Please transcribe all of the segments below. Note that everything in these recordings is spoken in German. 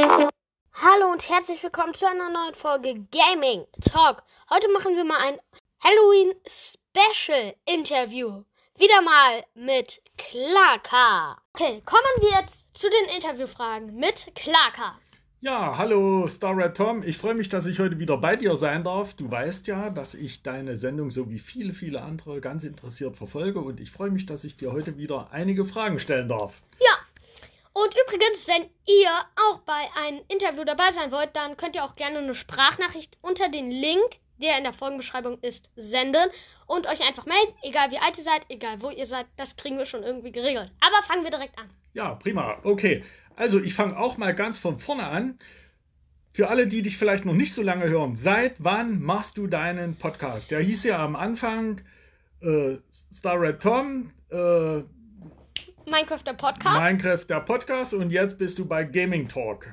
Hallo und herzlich willkommen zu einer neuen Folge Gaming Talk. Heute machen wir mal ein Halloween Special Interview. Wieder mal mit Clarka. Okay, kommen wir jetzt zu den Interviewfragen mit Clarka. Ja, hallo Star Red Tom. Ich freue mich, dass ich heute wieder bei dir sein darf. Du weißt ja, dass ich deine Sendung so wie viele, viele andere ganz interessiert verfolge und ich freue mich, dass ich dir heute wieder einige Fragen stellen darf. Und übrigens, wenn ihr auch bei einem Interview dabei sein wollt, dann könnt ihr auch gerne eine Sprachnachricht unter den Link, der in der Folgenbeschreibung ist, senden und euch einfach melden, egal wie alt ihr seid, egal wo ihr seid, das kriegen wir schon irgendwie geregelt. Aber fangen wir direkt an. Ja, prima. Okay. Also ich fange auch mal ganz von vorne an. Für alle, die dich vielleicht noch nicht so lange hören, seit wann machst du deinen Podcast? Der hieß ja am Anfang äh, Star Red Tom, äh, Minecraft der Podcast. Minecraft der Podcast und jetzt bist du bei Gaming Talk.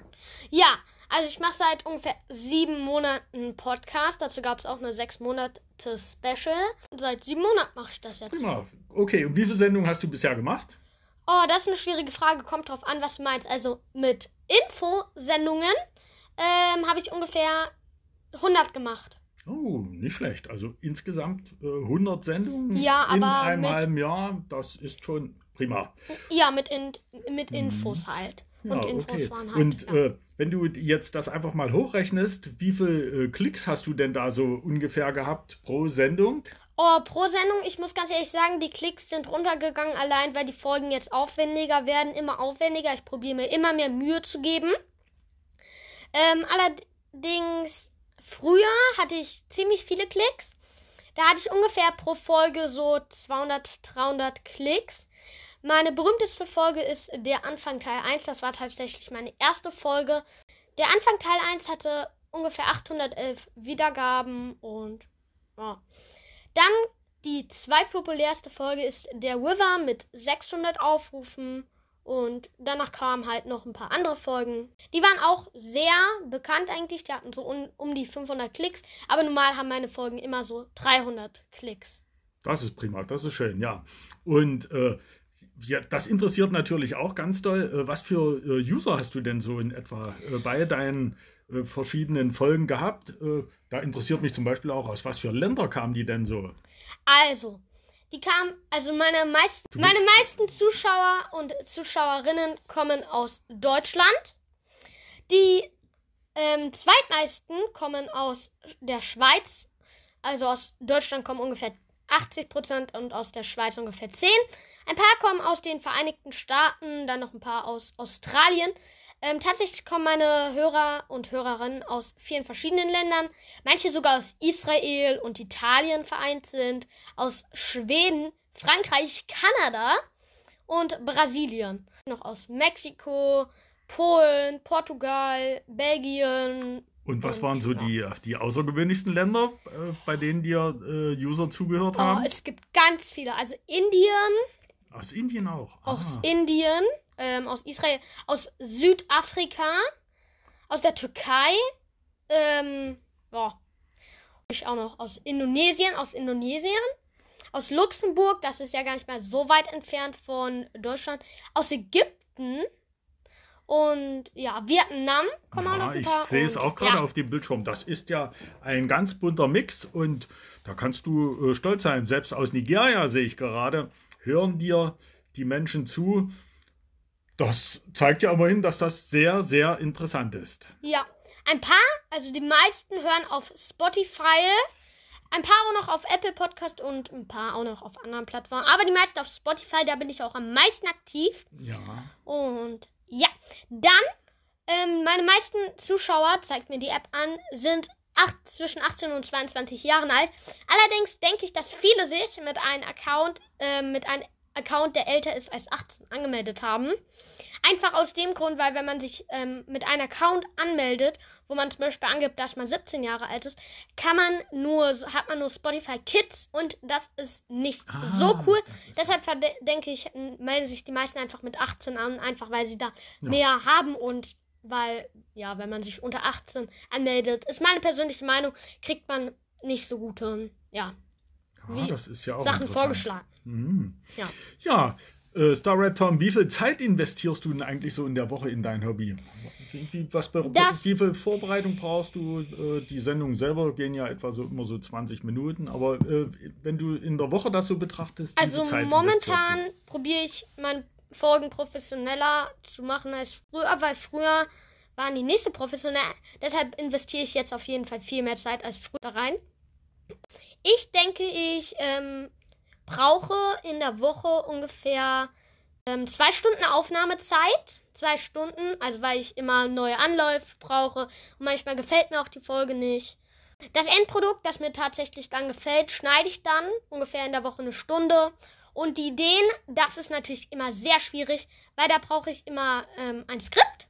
Ja, also ich mache seit ungefähr sieben Monaten Podcast. Dazu gab es auch eine sechs Monate Special. Seit sieben Monaten mache ich das jetzt. Prima. Okay, und wie viele Sendungen hast du bisher gemacht? Oh, das ist eine schwierige Frage. Kommt drauf an, was du meinst. Also mit Infosendungen ähm, habe ich ungefähr 100 gemacht. Oh, nicht schlecht. Also insgesamt äh, 100 Sendungen Ja, in aber einem mit- halben Jahr, das ist schon prima. Ja, mit, in, mit Infos halt. Mhm. Ja, Und Infos okay. waren halt. Und ja. äh, wenn du jetzt das einfach mal hochrechnest, wie viele äh, Klicks hast du denn da so ungefähr gehabt pro Sendung? Oh, pro Sendung, ich muss ganz ehrlich sagen, die Klicks sind runtergegangen, allein weil die Folgen jetzt aufwendiger werden, immer aufwendiger. Ich probiere mir immer mehr Mühe zu geben. Ähm, allerdings, früher hatte ich ziemlich viele Klicks. Da hatte ich ungefähr pro Folge so 200, 300 Klicks. Meine berühmteste Folge ist der Anfang Teil 1. Das war tatsächlich meine erste Folge. Der Anfang Teil 1 hatte ungefähr 811 Wiedergaben und ja. Dann die zweitpopulärste Folge ist der Wither mit 600 Aufrufen. Und danach kamen halt noch ein paar andere Folgen. Die waren auch sehr bekannt eigentlich. Die hatten so um, um die 500 Klicks. Aber normal haben meine Folgen immer so 300 Klicks. Das ist prima, das ist schön, ja. Und äh, ja, das interessiert natürlich auch ganz doll. Äh, was für äh, User hast du denn so in etwa äh, bei deinen verschiedenen Folgen gehabt? Da interessiert mich zum Beispiel auch, aus was für Länder kamen die denn so? Also, die kamen, also meine meisten, meine meisten Zuschauer und Zuschauerinnen kommen aus Deutschland. Die ähm, zweitmeisten kommen aus der Schweiz. Also aus Deutschland kommen ungefähr 80% und aus der Schweiz ungefähr 10. Ein paar kommen aus den Vereinigten Staaten, dann noch ein paar aus Australien. Ähm, tatsächlich kommen meine Hörer und Hörerinnen aus vielen verschiedenen Ländern. Manche sogar aus Israel und Italien vereint sind, aus Schweden, Frankreich, Kanada und Brasilien. Noch aus Mexiko, Polen, Portugal, Belgien. Und was Und, waren so ja. die, die außergewöhnlichsten Länder, äh, bei denen dir äh, User zugehört Oh, haben? es gibt ganz viele. Also Indien, Aus Indien auch. aus Ah. Indien, ähm, aus Israel, aus Südafrika, aus der Türkei, ähm, ja. Ich auch noch aus Indonesien, aus Indonesien, aus Luxemburg, das ist ja gar nicht mehr so weit entfernt von Deutschland, aus Ägypten und ja, Vietnam kommen auch noch Ja, ein ich paar. sehe es auch gerade ja, auf dem Bildschirm. Das ist ja ein ganz bunter Mix und da kannst du äh, stolz sein. Selbst aus Nigeria sehe ich gerade, hören dir die Menschen zu. Das zeigt ja immerhin, dass das sehr, sehr interessant ist. Ja, ein paar, also die meisten hören auf Spotify, ein paar auch noch auf Apple Podcast und ein paar auch noch auf anderen Plattformen. Aber die meisten auf Spotify, da bin ich auch am meisten aktiv. Ja. Und ja, dann, ähm, meine meisten Zuschauer, zeigt mir die App an, sind acht, zwischen 18 und 22 Jahren alt. Allerdings denke ich, dass viele sich mit einem Account, ähm, mit einem Account, der älter ist als 18, angemeldet haben. Einfach aus dem Grund, weil wenn man sich ähm, mit einem Account anmeldet, wo man zum Beispiel angibt, dass man 17 Jahre alt ist, kann man nur, hat man nur Spotify Kids und das ist nicht so Ah, cool. das ist- Deshalb denke ich, melden sich die meisten einfach mit 18 an, einfach weil sie da Ja. mehr haben und weil, ja, wenn man sich unter 18 anmeldet, ist meine persönliche Meinung, kriegt man nicht so gute, ja, Ja, das ist ja auch Sachen vorgeschlagen. Mhm. Ja. Ja, Äh, Star Red Tom, wie viel Zeit investierst du denn eigentlich so in der Woche in dein Hobby? Wie, wie, was, das, wie viel Vorbereitung brauchst du? Äh, die Sendungen selber gehen ja etwa so immer so 20 Minuten, aber äh, wenn du in der Woche das so betrachtest, also momentan probiere ich mein Folgen professioneller zu machen als früher, weil früher waren die nicht so professionell. Deshalb investiere ich jetzt auf jeden Fall viel mehr Zeit als früher rein. Ich denke, ich ähm, brauche in der Woche ungefähr ähm, zwei Stunden Aufnahmezeit. Zwei Stunden, also weil ich immer neue Anläufe brauche. Und manchmal gefällt mir auch die Folge nicht. Das Endprodukt, das mir tatsächlich dann gefällt, schneide ich dann ungefähr in der Woche eine Stunde. Und die Ideen, das ist natürlich immer sehr schwierig, weil da brauche ich immer ähm, ein Skript.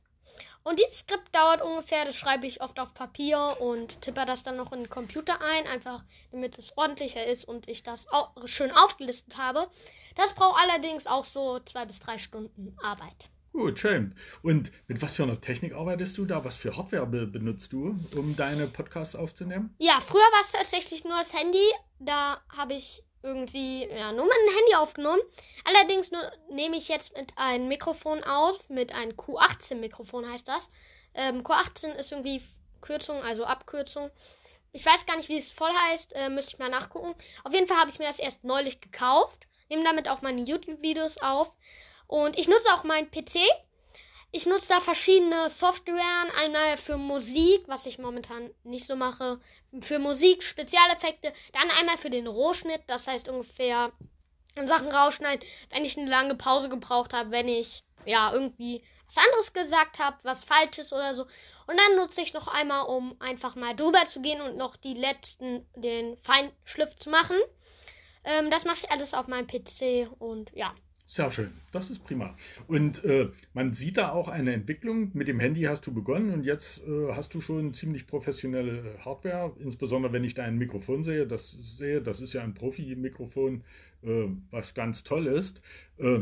Und dieses Skript dauert ungefähr, das schreibe ich oft auf Papier und tippe das dann noch in den Computer ein, einfach damit es ordentlicher ist und ich das auch schön aufgelistet habe. Das braucht allerdings auch so zwei bis drei Stunden Arbeit. Gut, schön. Und mit was für einer Technik arbeitest du da? Was für Hardware benutzt du, um deine Podcasts aufzunehmen? Ja, früher war es tatsächlich nur das Handy. Da habe ich irgendwie ja, nur dem Handy aufgenommen. Allerdings nehme ich jetzt mit einem Mikrofon auf, mit einem Q18-Mikrofon heißt das. Ähm, Q18 ist irgendwie Kürzung, also Abkürzung. Ich weiß gar nicht, wie es voll heißt, äh, müsste ich mal nachgucken. Auf jeden Fall habe ich mir das erst neulich gekauft. Nehme damit auch meine YouTube-Videos auf. Und ich nutze auch meinen PC ich nutze da verschiedene Software, eine für Musik, was ich momentan nicht so mache, für Musik, Spezialeffekte, dann einmal für den Rohschnitt, das heißt ungefähr Sachen rausschneiden, wenn ich eine lange Pause gebraucht habe, wenn ich ja irgendwie was anderes gesagt habe, was falsches oder so. Und dann nutze ich noch einmal, um einfach mal drüber zu gehen und noch die letzten, den Feinschliff zu machen. Ähm, das mache ich alles auf meinem PC und ja. Sehr schön, das ist prima. Und äh, man sieht da auch eine Entwicklung. Mit dem Handy hast du begonnen und jetzt äh, hast du schon ziemlich professionelle Hardware. Insbesondere wenn ich dein Mikrofon sehe, das sehe, das ist ja ein Profi-Mikrofon, äh, was ganz toll ist. Äh,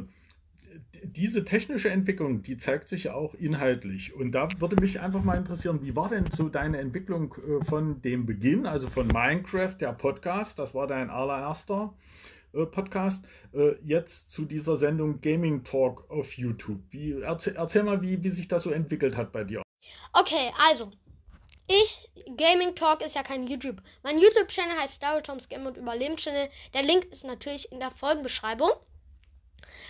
diese technische Entwicklung, die zeigt sich ja auch inhaltlich. Und da würde mich einfach mal interessieren, wie war denn so deine Entwicklung äh, von dem Beginn, also von Minecraft, der Podcast, das war dein allererster äh, Podcast, äh, jetzt zu dieser Sendung Gaming Talk auf YouTube. Wie, erzähl, erzähl mal, wie, wie sich das so entwickelt hat bei dir. Okay, also, ich, Gaming Talk ist ja kein YouTube. Mein YouTube-Channel heißt Storytoms Game und Überleben Channel. Der Link ist natürlich in der Folgenbeschreibung.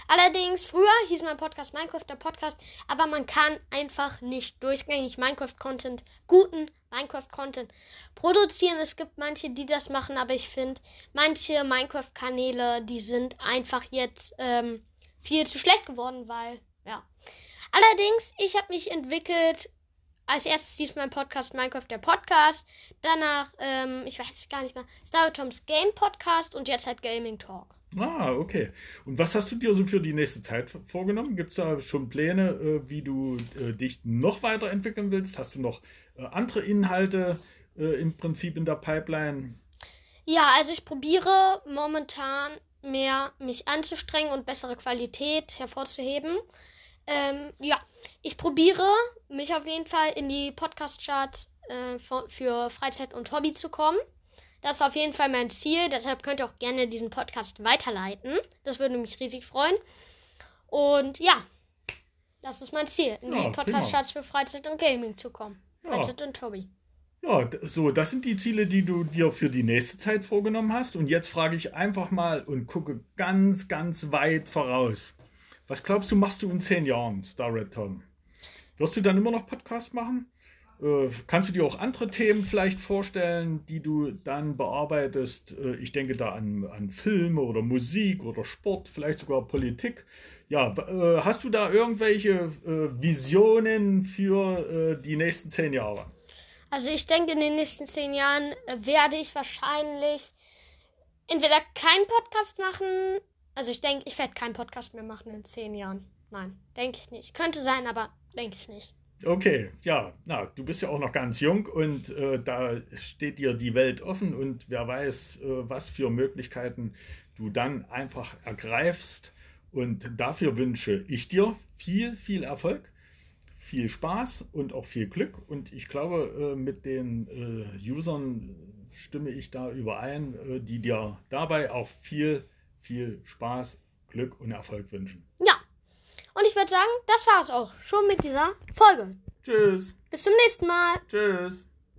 Allerdings, früher hieß mein Podcast Minecraft der Podcast, aber man kann einfach nicht durchgängig Minecraft-Content, guten Minecraft-Content produzieren. Es gibt manche, die das machen, aber ich finde, manche Minecraft-Kanäle, die sind einfach jetzt ähm, viel zu schlecht geworden, weil, ja. Allerdings, ich habe mich entwickelt. Als erstes hieß mein Podcast Minecraft der Podcast. Danach, ähm, ich weiß es gar nicht mehr, Star Toms Game Podcast und jetzt halt Gaming Talk. Ah, okay. Und was hast du dir so für die nächste Zeit vorgenommen? Gibt es da schon Pläne, äh, wie du äh, dich noch weiterentwickeln willst? Hast du noch äh, andere Inhalte im Prinzip in der Pipeline? Ja, also ich probiere momentan mehr mich anzustrengen und bessere Qualität hervorzuheben. Ähm, ja, ich probiere mich auf jeden Fall in die Podcast-Charts äh, für Freizeit und Hobby zu kommen. Das ist auf jeden Fall mein Ziel. Deshalb könnt ihr auch gerne diesen Podcast weiterleiten. Das würde mich riesig freuen. Und ja, das ist mein Ziel, in ja, die Podcast-Charts für Freizeit und Gaming zu kommen. Ja. Freizeit und Hobby. Ja, so, das sind die Ziele, die du dir für die nächste Zeit vorgenommen hast. Und jetzt frage ich einfach mal und gucke ganz, ganz weit voraus. Was glaubst du, machst du in zehn Jahren, Star Red Tom? Wirst du dann immer noch Podcast machen? Äh, kannst du dir auch andere Themen vielleicht vorstellen, die du dann bearbeitest? Äh, ich denke da an, an Filme oder Musik oder Sport, vielleicht sogar Politik. Ja, äh, hast du da irgendwelche Visionen für die nächsten zehn Jahre? Also ich denke, in den nächsten zehn Jahren werde ich wahrscheinlich entweder keinen Podcast machen. Also ich denke, ich werde keinen Podcast mehr machen in zehn Jahren. Nein, denke ich nicht. Könnte sein, aber denke ich nicht. Okay, ja, na, du bist ja auch noch ganz jung und äh, da steht dir die Welt offen und wer weiß, äh, was für Möglichkeiten du dann einfach ergreifst. Und dafür wünsche ich dir viel, viel Erfolg, viel Spaß und auch viel Glück. Und ich glaube, äh, mit den äh, Usern stimme ich da überein, äh, die dir dabei auch viel, viel Spaß Glück und Erfolg wünschen. Ja. Und ich würde sagen, das war es auch schon mit dieser Folge. Tschüss. Bis zum nächsten Mal. Tschüss.